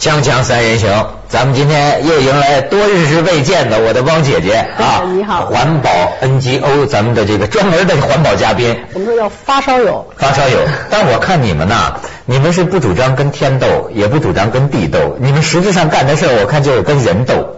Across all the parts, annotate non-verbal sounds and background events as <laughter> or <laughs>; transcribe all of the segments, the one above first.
锵锵三人行，咱们今天又迎来多日是未见的我的汪姐姐啊！你好，环保 NGO 咱们的这个专门的环保嘉宾。我们说要发烧友，发烧友。<laughs> 但我看你们呐，你们是不主张跟天斗，也不主张跟地斗，你们实质上干的事儿，我看就是跟人斗。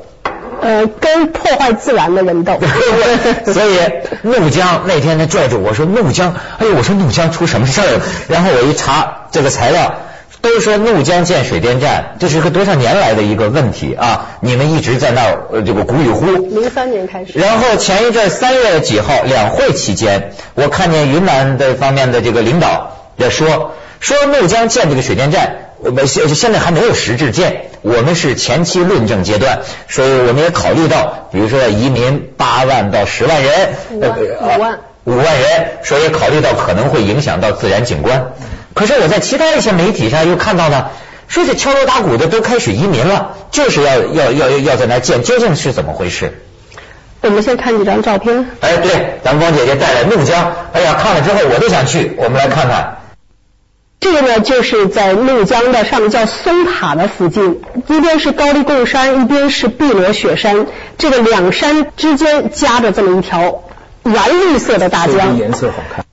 呃，跟破坏自然的人斗。<laughs> <laughs> 所以怒江那天他拽住我说怒江，哎呦，我说怒江出什么事儿了？然后我一查这个材料。都说怒江建水电站，这是个多少年来的一个问题啊！你们一直在那儿这个鼓与呼。零三年开始。然后前一阵三月几号两会期间，我看见云南的方面的这个领导在说，说怒江建这个水电站，我们现现在还没有实质建，我们是前期论证阶段，所以我们也考虑到，比如说移民八万到十万人，五万五万人，所以考虑到可能会影响到自然景观。可是我在其他一些媒体上又看到呢，说是敲锣打鼓的都开始移民了，就是要要要要在那建，究竟是怎么回事？我们先看几张照片。哎，对，咱们汪姐姐带来怒江，哎呀，看了之后我都想去，我们来看看。这个呢，就是在怒江的上面叫松塔的附近，一边是高黎贡山，一边是碧罗雪山，这个两山之间夹着这么一条蓝绿色的大江，颜色好看。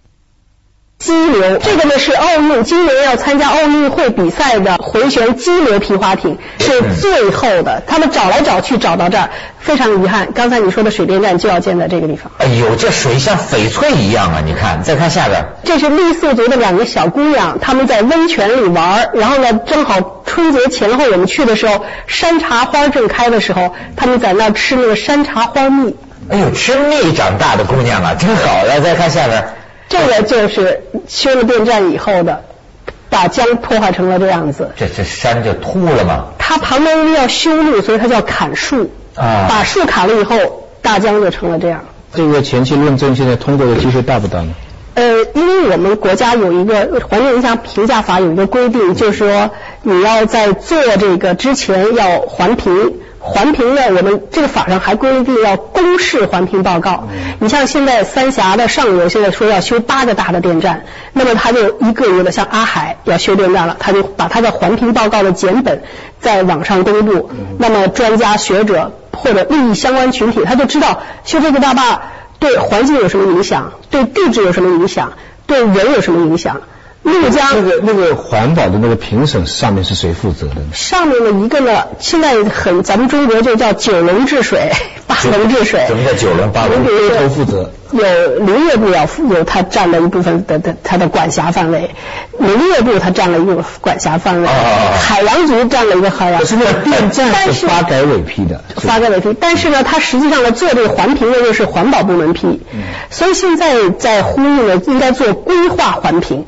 激流，这个呢是奥运今年要参加奥运会比赛的回旋激流皮划艇，是最后的。他们找来找去找到这儿，非常遗憾。刚才你说的水电站就要建在这个地方。哎呦，这水像翡翠一样啊！你看，再看下边，这是傈僳族的两个小姑娘，她们在温泉里玩，然后呢，正好春节前后我们去的时候，山茶花正开的时候，她们在那吃那个山茶花蜜。哎呦，吃蜜长大的姑娘啊，真好！来，再看下边。这个就是修了电站以后的，把江破坏成了这样子。这这山就秃了吗？它旁边因为要修路，所以它叫砍树。啊。把树砍了以后，大江就成了这样。这个前期论证现在通过的机会大不大呢？呃，因为我们国家有一个环境影响评价法有一个规定，就是说你要在做这个之前要环评。环评呢，我们这个法上还规定要公示环评报告。你像现在三峡的上游现在说要修八个大的电站，那么他就一个一个的，像阿海要修电站了，他就把他的环评报告的简本在网上公布。那么专家学者或者利益相关群体，他就知道修这个大坝对环境有什么影响，对地质有什么影响，对人有什么影响。怒江那个那个环保的那个评审上面是谁负责的呢？上面的一个呢，现在很咱们中国就叫九龙治水，<laughs> 八龙治水。什么叫九龙八龙？都头负责。有林业部要负有他占了一部分的的他的管辖范围，农业部他占了一个管辖范围，海洋局占了一个海洋。是那个电站是发改委批的。发改委批，但是呢，他实际上呢做这个环评的又是环保部门批，所以现在在呼吁呢，应该做规划环评。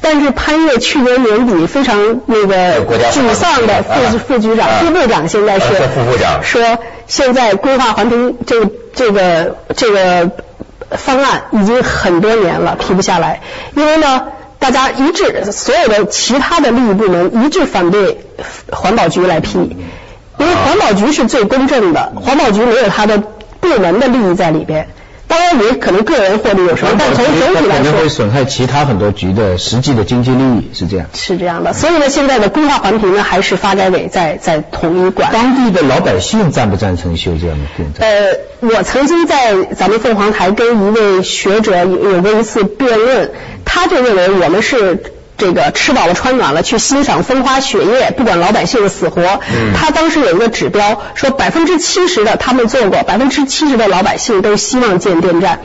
但是潘越去年年底非常那个沮丧的副副局长、副部长，现在是副部长。说，现在规划环评这个这个这个方案已经很多年了，批不下来，因为呢，大家一致，所有的其他的利益部门一致反对环保局来批，因为环保局是最公正的，环保局没有他的部门的利益在里边。当然也可能个人获利有时候，但从总体来说，可能会损害其他很多局的实际的经济利益，是这样。是这样的，所以呢，现在的规划环评呢，还是发改委在在统一管。当地的老百姓赞不赞成修这样的电站？呃，我曾经在咱们凤凰台跟一位学者有有过一次辩论，他就认为我们是。这个吃饱了穿暖了去欣赏风花雪月，不管老百姓的死活。他当时有一个指标，说百分之七十的他们做过，百分之七十的老百姓都希望建电站。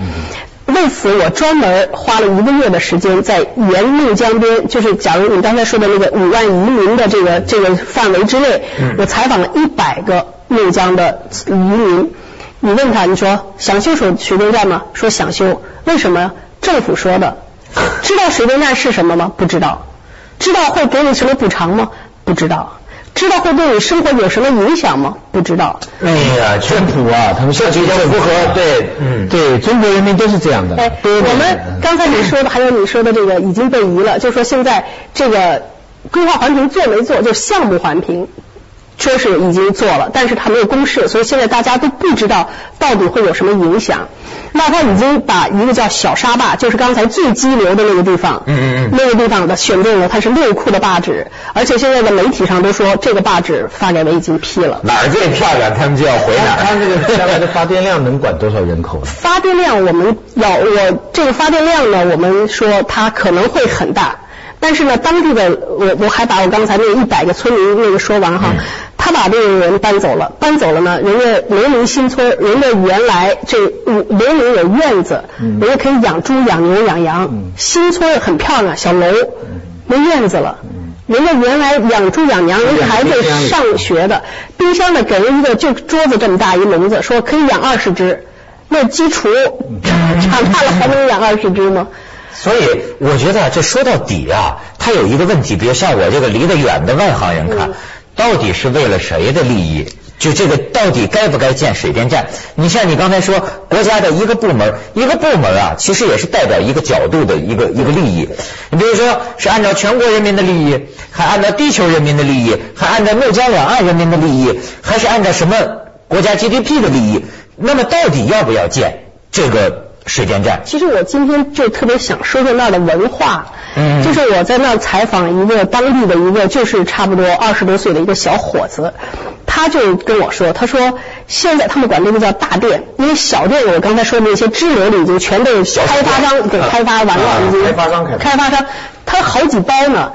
为此，我专门花了一个月的时间，在沿怒江边，就是假如你刚才说的那个五万移民的这个这个范围之内，我采访了一百个怒江的移民。你问他，你说想修水水电站吗？说想修。为什么？政府说的。<laughs> 知道水电站是什么吗？不知道。知道会给你什么补偿吗？不知道。知道会对你生活有什么影响吗？不知道。哎呀，政府啊，他们社区不符合，对，嗯，对，中国人民都是这样的。哎，我们刚才你说的，还有你说的这个已经被移了，就说现在这个规划环评做没做，就项目环评，说是已经做了，但是他没有公示，所以现在大家都不知道到底会有什么影响。那他已经把一个叫小沙坝，就是刚才最激流的那个地方，嗯嗯嗯那个地方的选定了它是六库的坝址，而且现在的媒体上都说这个坝址发改委已经批了。哪儿最漂亮，他们就要回哪儿。它这个将来的发电量能管多少人口呢？发电量我们要我这个发电量呢，我们说它可能会很大，但是呢，当地的我我还把我刚才那一百个村民那个说完哈，嗯他把这个人搬走了，搬走了呢，人家农民新村，人家原来这嗯农民有院子，嗯。人家可以养猪、养牛、养羊，嗯。新村很漂亮，小楼，没院子了。人家原来养猪养羊，人家孩子上学的，冰箱呢给人一个就桌子这么大一笼子，说可以养二十只，那鸡雏长大了还能养二十只吗？所以我觉得这说到底啊，它有一个问题，比如像我这个离得远的外行人看嗯，到底是为了谁的利益？就这个到底该不该建水电站？你像你刚才说，国家的一个部门，一个部门啊，其实也是代表一个角度的一个一个利益。你比如说是按照全国人民的利益，还按照地球人民的利益，还按照怒江两岸人民的利益，还是按照什么国家 GDP 的利益？那么到底要不要建这个水电站？其实我今天就特别想说说那儿的文化，嗯。就是我在那儿采访一个当地的一个就是差不多二十多岁的一个小伙子，他就跟我说，他说现在他们管这个叫大店，因为小店我刚才说的那些支流的已经全都小开发商给啊开发完了，啊已经开发商开发。开发商，他好几包呢，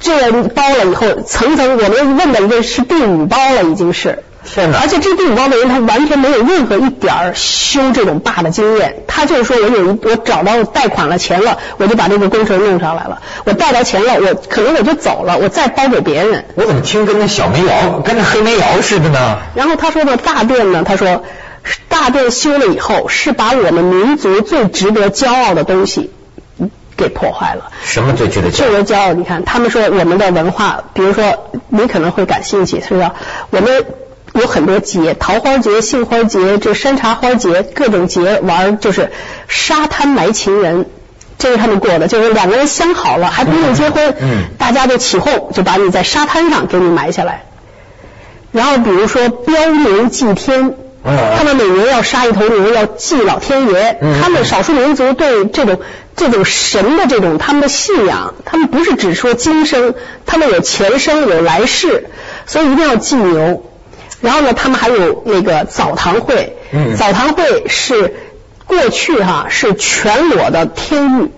这个包了以后层层，我们问的一个是第五包了，已经是。天哪而且这第五包的人，他完全没有任何一点儿修这种坝的经验。他就是说我有一，我找到贷款了钱了，我就把这个工程弄上来了。我贷到钱了，我可能我就走了，我再包给别人。我怎么听跟那小煤窑、跟那黑煤窑似的呢？然后他说的大殿呢，他说大殿修了以后，是把我们民族最值得骄傲的东西嗯给破坏了。什么最值得骄这傲？个骄傲，你看，他们说我们的文化，比如说你可能会感兴趣，是吧？我们有很多节，桃花节、杏花节、这山茶花节，各种节玩就是沙滩埋情人。这是他们过的，就是两个人相好了，还不用结婚，嗯大家就起哄，就把你在沙滩上给你埋下来。然后比如说标牛祭天，嗯他们每年要杀一头牛，要祭老天爷。嗯他们少数民族对这种这种神的这种他们的信仰，他们不是只说今生，他们有前生有来世，所以一定要祭牛。然后呢，他们还有那个澡堂会，嗯澡堂会是过去哈是全裸的天浴。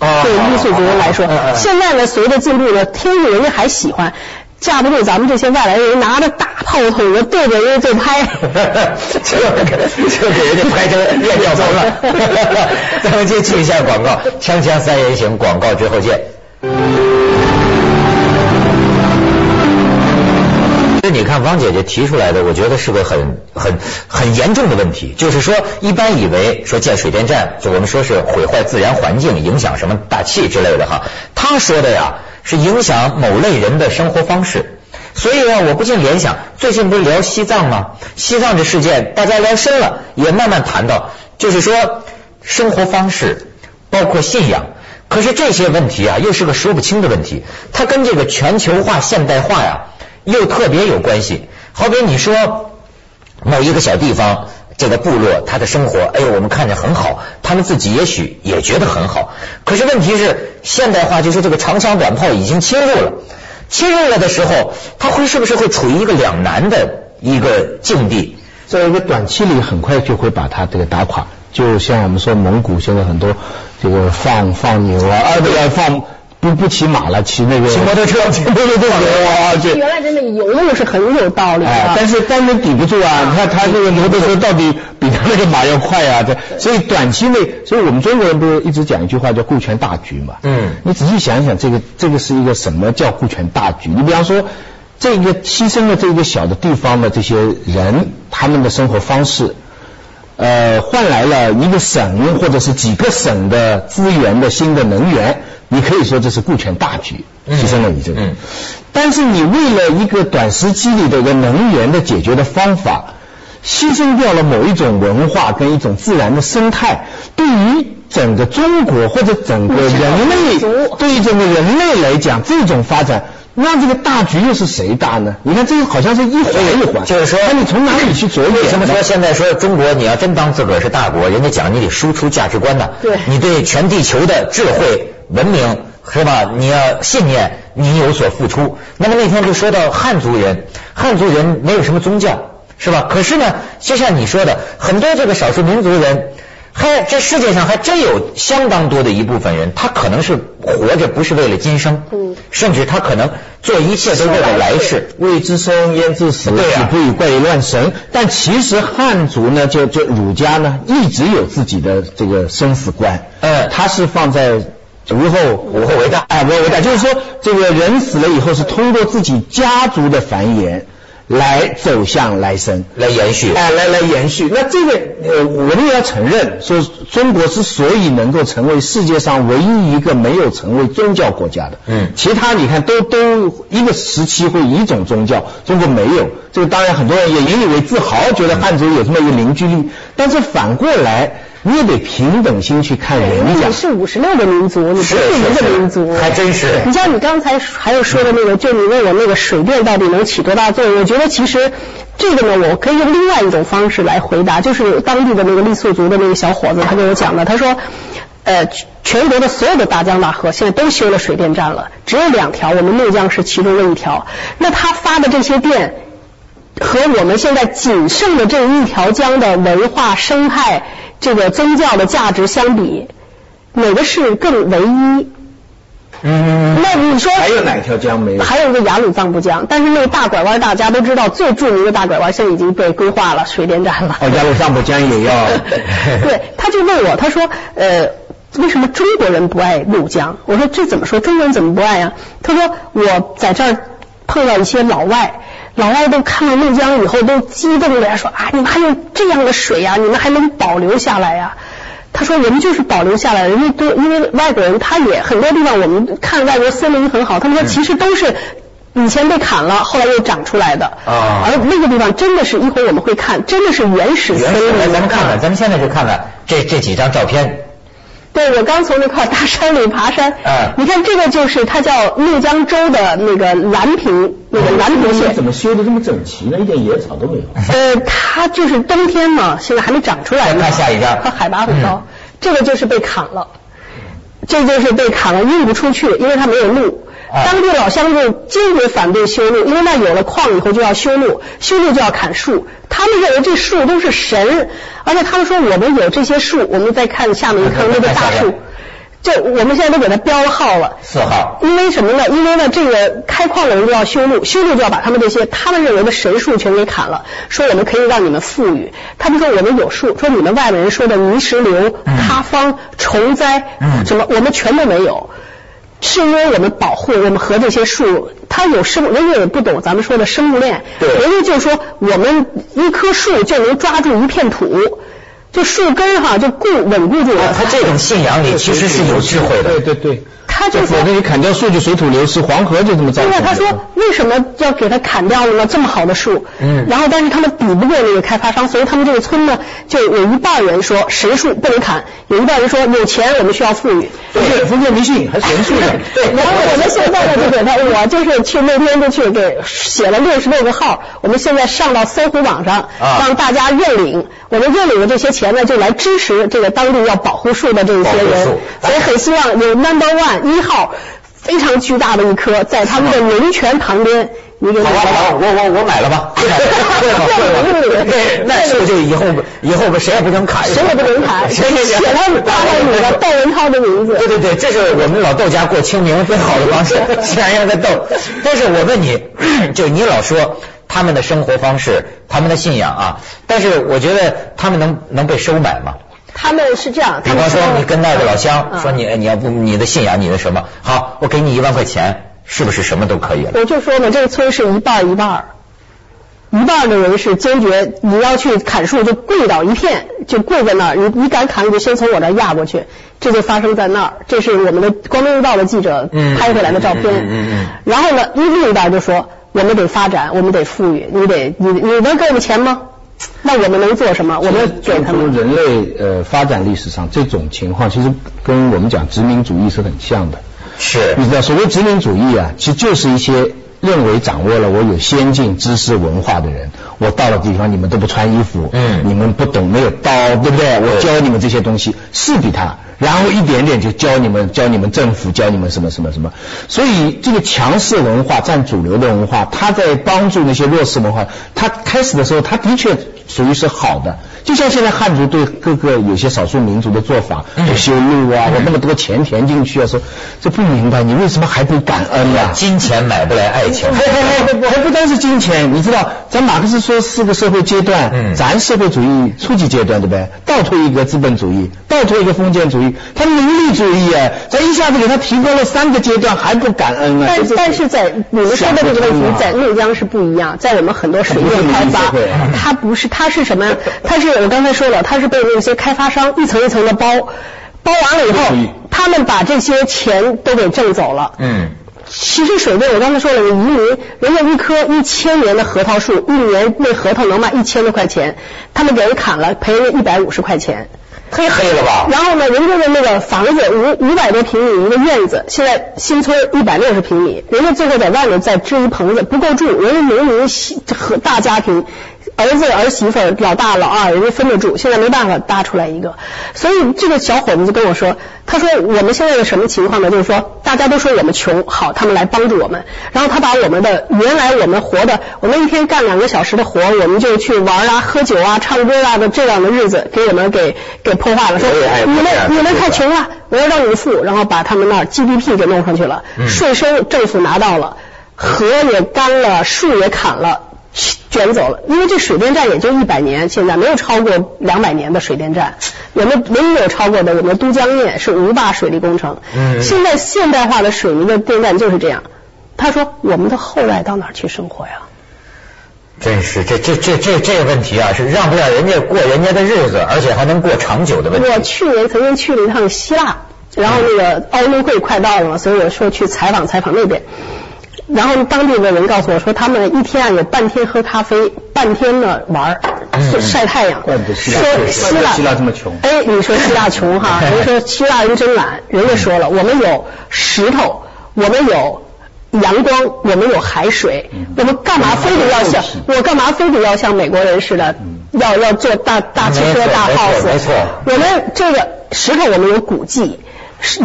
哦对傈僳族人来说现在呢，随着进步呢，天域人家还喜欢，架不住咱们这些外来人拿着大炮筒子对着人家就拍，这个这给人家拍成练吊头了。<laughs> 咱们接去一下广告，锵锵三人行，广告之后见。这你看汪姐姐提出来的，我觉得是个很很很严重的问题。就是说，一般以为说建水电站，就我们说是毁坏自然环境，影响什么大气之类的哈。他说的呀，是影响某类人的生活方式。所以呢，我不禁联想，最近不是聊西藏吗？西藏这事件，大家聊深了，也慢慢谈到，就是说生活方式，包括信仰。可是这些问题啊，又是个说不清的问题，它跟这个全球化、现代化呀，又特别有关系。好比你说某一个小地方。这个部落他的生活，哎呦，我们看着很好，他们自己也许也觉得很好。可是问题是，现代化就是这个长枪短炮已经侵入了，侵入了的时候，他会是不是会处于一个两难的一个境地？在一个短期里很快就会把它这个打垮。就像我们说蒙古现在很多这个放放牛啊，啊对啊放不不骑马了，骑那个骑摩托车骑摩托车 <laughs> 哇这。原来真的游牧是很有道理的。哎，但是当然抵不住啊！你看他这个摩托车到底比他那个马要快啊！这所以短期内，所以我们中国人不是一直讲一句话叫顾全大局嘛？嗯你仔细想想，这个这个是一个什么叫顾全大局？你比方说，这个牺牲了这个小的地方的这些人，他们的生活方式。呃，换来了一个省或者是几个省的资源的新的能源，你可以说这是顾全大局，嗯牺牲了你这个。嗯但是你为了一个短时期里的一个能源的解决的方法，牺牲掉了某一种文化跟一种自然的生态，对于整个中国或者整个人类，对于整个人类来讲，这种发展那这个大局又是谁大呢？你看这个好像是一环一环，就是说，那你从哪里去着眼？为什么说现在说中国你要真当自个儿是大国，人家讲你得输出价值观呢，对你对全地球的智慧文明是吧？你要信念，你有所付出。那么那天就说到汉族人，汉族人没有什么宗教是吧？可是呢，就像你说的，很多这个少数民族人。还这世界上还真有相当多的一部分人，他可能是活着不是为了今生，嗯甚至他可能做一切都为了来世。未知生焉知死？对呀子不以怪力乱神。但其实汉族呢，就就儒家呢，一直有自己的这个生死观。呃，他是放在无后无后为大哎，无后为大，就是说这个人死了以后，是通过自己家族的繁衍来走向来生。来延续。哎，来来延续。那这个呃，我们也要承认，说中国之所以能够成为世界上唯一一个没有成为宗教国家的，嗯其他你看都都一个时期会一种宗教，中国没有。这个当然很多人也引以为自豪，觉得汉族有这么一个凝聚力。但是反过来，你也得平等心去看人家你。是五十六个民族，你不是是一个民族，还真是你像你刚才还有说的那个，就你问我那个水电到底能起多大作用？我觉得其实这个呢，我可以用另外一种方式来回答，就是当地的那个傈僳族的那个小伙子，他跟我讲的，他说。呃，全国的所有的大江大河现在都修了水电站了，只有两条，我们内江是其中的一条。那他发的这些电，和我们现在仅剩的这一条江的文化生态、这个宗教的价值相比，哪个是更唯一？嗯，那你说还有哪条江没有？还有一个雅鲁藏布江，但是那个大拐弯大家都知道，最著名的大拐弯现在已经被规划了水电站了。哦，雅鲁藏布江也要。<laughs> 对，他就问我，他说，呃，为什么中国人不爱怒江？我说这怎么说？中国人怎么不爱呀、他说我在这儿碰到一些老外，老外都看到怒江以后都激动的呀，说啊，你们还有这样的水呀、你们还能保留下来呀、他说：“我们就是保留下来，人家都因为外国人，他也很多地方我们看外国森林很好，他们说其实都是以前被砍了，后来又长出来的。啊而那个地方真的是一会儿我们会看，真的是原始森原始来。咱们看看，咱们现在就看看这这几张照片。对，我刚从那块大山里爬山。嗯你看这个就是它叫怒江州的那个蓝坪，那个蓝坪县。怎么修的这么整齐呢？一点野草都没有。呃，它就是冬天嘛，现在还没长出来呢。再看下一张它海拔很高，嗯这个就是被砍了，这就是被砍了，运不出去，因为它没有路。啊当地老乡就坚决反对修路，因为那有了矿以后就要修路，修路就要砍树。他们认为这树都是神，而且他们说我们有这些树，我们再看下面一看那个大树边，这我们现在都给它标号了。四号。因为什么呢？因为呢，这个开矿的人就要修路，修路就要把他们这些他们认为的神树全给砍了，说我们可以让你们富裕。他们说我们有树，说你们外面人说的泥石流、嗯塌方、虫灾，嗯什么我们全都没有。是因为我们保护我们和这些树，它有生，人家也不懂咱们说的生物链，对人家就说我们一棵树就能抓住一片土，就树根哈就固稳固住了。啊他这种信仰里其实是有智慧的。对对对。他就说我给你砍掉树就水土流失，黄河就这么造成的。对呀，他说为什么要给他砍掉了呢？这么好的树，嗯然后但是他们比不过那个开发商，所以他们这个村呢，就有一半人说神树不能砍，有一半人说有钱我们需要富裕。对封建迷信还神树呢。对，然后我们现在呢就给他，我就是去那天就去给写了六十六个号，我们现在上到搜狐网上，啊让大家认领，我们认领的这些钱呢，就来支持这个当地要保护树的这一些人，所以很希望有 number one 一号。非常巨大的一棵，在他们的龙泉旁边，你给好吧，好吧，我我我买了吧，<laughs> 会吧会吧，对，那树就以后以后谁也不能砍，谁也不能砍，行行行，写上挂上你的窦文涛的名字。对对对，这是我们老窦家过清明最好的方式，想让个窦。但是我问你，<clears throat> 就你老说他们的生活方式，他们的信仰啊，但是我觉得他们能能被收买吗？他们是这样，比方说你跟那个老乡嗯说你你要不你的信仰你的什么好，我给你一万块钱，是不是什么都可以了？我就说嘛，这个村是一半儿一半儿，一半儿的人是坚决你要去砍树就跪倒一片，就跪在那儿，你你敢砍你就先从我这儿压过去，这就发生在那儿，这是我们的光明日报的记者嗯拍回来的照片。嗯嗯嗯然后呢，另一半就说我们得发展，我们得富裕，你得你你能给我们钱吗？那我们能做什么？我们给他们。人类呃发展历史上这种情况，其实跟我们讲殖民主义是很像的。是你知道，所谓殖民主义啊，其实就是一些认为掌握了我有先进知识文化的人，我到了地方你们都不穿衣服，嗯你们不懂没有刀，对不对？我教你们这些东西，是比他，然后一点点就教你们，教你们政府，教你们什么什么什么。所以这个强势文化占主流的文化，他在帮助那些弱势文化。他开始的时候，他的确属于是好的，就像现在汉族对各个有些少数民族的做法，不修路啊，我那么多钱填进去啊，说这不明白，你为什么还不感恩啊？金钱买不来爱情。还还还还不单是金钱，你知道，咱马克思说四个社会阶段，嗯咱社会主义初级阶段对不对？倒退一个资本主义，倒退一个封建主义，他奴隶主义啊，咱一下子给他提供了三个阶段，还不感恩啊？但这但是在你们说的这个问题，在内江是不一样，在我们很多水电开发 <laughs> 它不是它是，什么？它是我刚才说了，它是被那些开发商一层一层的包，包完了以后他们把这些钱都给挣走了。嗯，其实水电，我刚才说了，移民，人家一棵一千年的核桃树，一年那核桃能卖一千多块钱，他们给人砍了，赔人一百五十块钱。忒黑了吧？然后呢，人家的那个房子五五百多平米一个院子，现在新村一百六十平米，人家最后在外面再支一棚子不够住，人家农民和大家庭，儿子儿媳妇儿老大老二，人家分得住，现在没办法搭出来一个，所以这个小伙子就跟我说，他说我们现在的什么情况呢？就是说大家都说我们穷，好，他们来帮助我们，然后他把我们的原来我们活的，我们一天干两个小时的活，我们就去玩啊、喝酒啊、唱歌啊的这样的日子，给我们给给破坏了，说你们你们太穷了，我要让你们富，然后把他们那儿 GDP 给弄上去了，嗯。税收政府拿到了，河也干了，树也砍了。卷走了，因为这水电站也就一百年，现在没有超过两百年的水电站，我们唯一有超过的？我们都江堰是吴坝水利工程？嗯现在现代化的水泥的电站就是这样。他说我们的后代到哪儿去生活呀？真是这这这这这个问题啊，是让不让人家过人家的日子，而且还能过长久的问题。我去年曾经去了一趟希腊，然后那个奥运会快到了嘛，所以我说去采访采访那边。然后当地的人告诉我说，他们一天啊有半天喝咖啡，半天呢玩儿嗯晒太阳。怪不得希腊说希腊希腊这么穷哎，你说 <laughs> 希腊穷哈？人说希腊人真懒，人家说了，我们有石头，我们有。阳光，我们有海水，我们干嘛非得要像我干嘛非得要像美国人似的，要要做大大汽车、大没错 house？没错我们这个石头我们有古迹，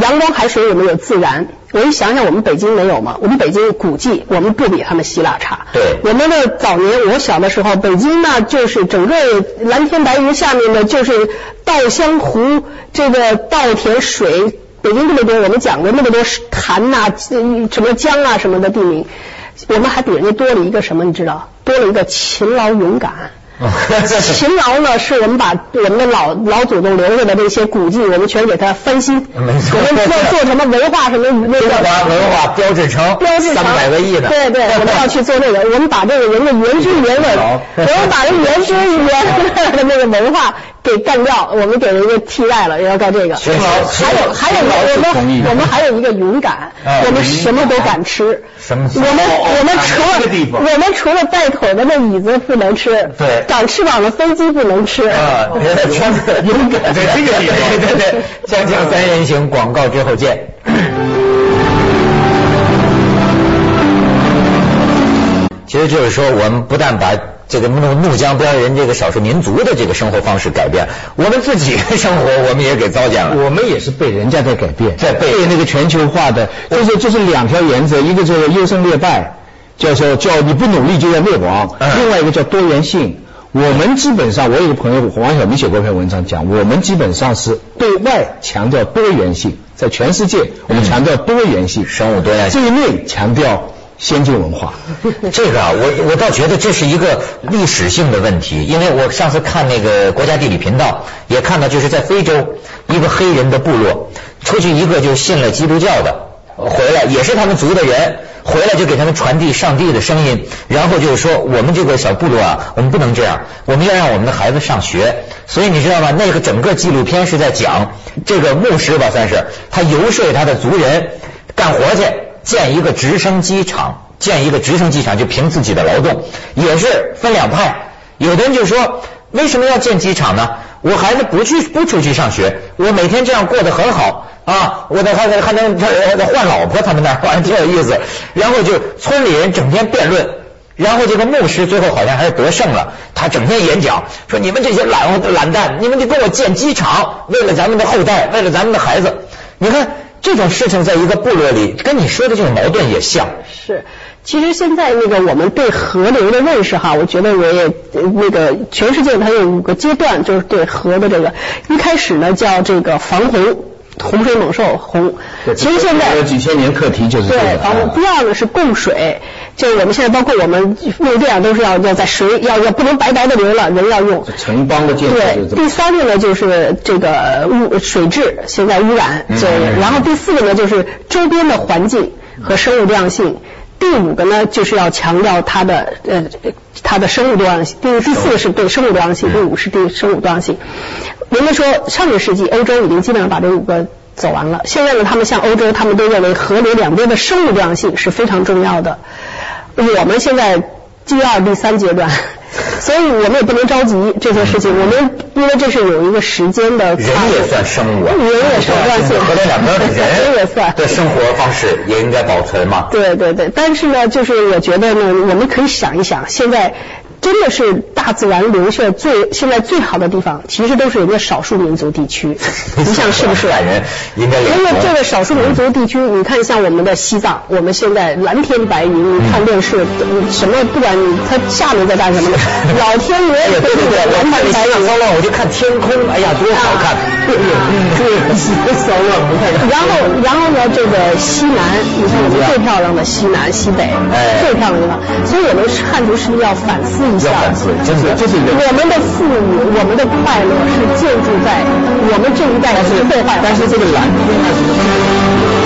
阳光海水我们有自然。我一想想，我们北京没有吗？我们北京古迹，我们不比他们希腊差。对我们的早年我小的时候，北京呢就是整个蓝天白云下面的就是稻香湖，这个稻田水。北京这么多，我们讲的那么多潭呐、什么江啊什么的地名，我们还比人家多了一个什么？你知道？多了一个勤劳勇敢。<laughs> 勤劳呢，是我们把我们的老老祖宗留下的这些古迹，我们全给它翻新。没错我们做做什么文化什么那个中华文化标志城，标志三百个亿的。对对，<laughs> 我们要去做那个，我们把这个人的原汁原味，我们把这原汁原味的那个文化给干掉，我们给人家替代了，要干这个。还有还有我们我们还有一个勇敢哎，我们什么都敢吃。什么我们我们除了我们除了带腿的那椅子不能吃，对长翅膀的飞机不能吃。<laughs> 啊，全是勇敢，在这个地方对对对，锵锵 <laughs> 三人行，广告之后见。其实就是说，我们不但把这个怒怒江边人这个少数民族的这个生活方式改变，我们自己的生活我们也给糟践了。我们也是被人家在改变，在被被那个全球化的，就是就是两条原则，一个就是优胜劣败，叫做叫你不努力就要灭亡，嗯另外一个叫多元性。我们基本上，我有个朋友王晓明写过一篇文章讲，我们基本上是对外强调多元性，在全世界我们强调多元性，生物多样性对内强调先进文化。<laughs> 这个啊，我我倒觉得这是一个历史性的问题，因为我上次看那个国家地理频道，也看到就是在非洲一个黑人的部落，出去一个就信了基督教的，回来也是他们族的人，回来就给他们传递上帝的声音，然后就是说我们这个小部落啊，我们不能这样，我们要让我们的孩子上学，所以你知道吗？那个整个纪录片是在讲这个牧师吧，算是他游说他的族人干活去。建一个直升机场，建一个直升机场就凭自己的劳动，也是分两派。有的人就说，为什么要建机场呢？我孩子不去不出去上学，我每天这样过得很好啊，我的孩子还能换老婆，他们那儿反正挺有意思。然后就村里人整天辩论，然后这个牧师最后好像还是得胜了，他整天演讲说你们这些懒懒蛋，你们得给我建机场，为了咱们的后代，为了咱们的孩子。你看这种事情在一个部落里，跟你说的这种矛盾也像。是。其实现在那个我们对河流的认识哈，我觉得我也那个全世界它有五个阶段，就是对河的这个一开始呢叫这个防洪，洪水猛兽洪。其实现在有几千年课题就是对防洪。第二个是供水，就是我们现在包括我们用电都是要要在水要要不能白白的流了，人要用。城邦的建设。对，第三个呢就是这个污水质现在污染，这然后第四个呢就是周边的环境和生物多样性。第五个呢，就是要强调它的呃它的生物多样性。第第四个是对生物多样性，第五是对生物多样性。人们说上个世纪欧洲已经基本上把这五个走完了，现在呢，他们像欧洲，他们都认为河流两边的生物多样性是非常重要的。我们现在第二、第三阶段。<laughs> 所以我们也不能着急这些事情，我们因为这是有一个时间的。人也算生物啊。人也是算性。河两边的 <laughs> 人也算。的生活方式也应该保存嘛。对对对，但是呢，就是我觉得呢，我们可以想一想，现在。真的是大自然留下最现在最好的地方，其实都是人家少数民族地区。<laughs> 你想是不是？人应该因为这个少数民族地区，你看像我们的西藏，我们现在蓝天白云，你看电视，什么不管你它下面在干什么，<laughs> 老天爷对对对，蓝天白云，我就看天空，哎呀多好看。对对，骚乱不太。然后然后呢，这个西南，你看我们最漂亮的西南西北，最漂亮的地方，所以我们汉族是不是要反思？要反思，真是这是一个。我们的父母，我们的快乐是建筑在我们这一代的破坏。但是这个蓝天呢？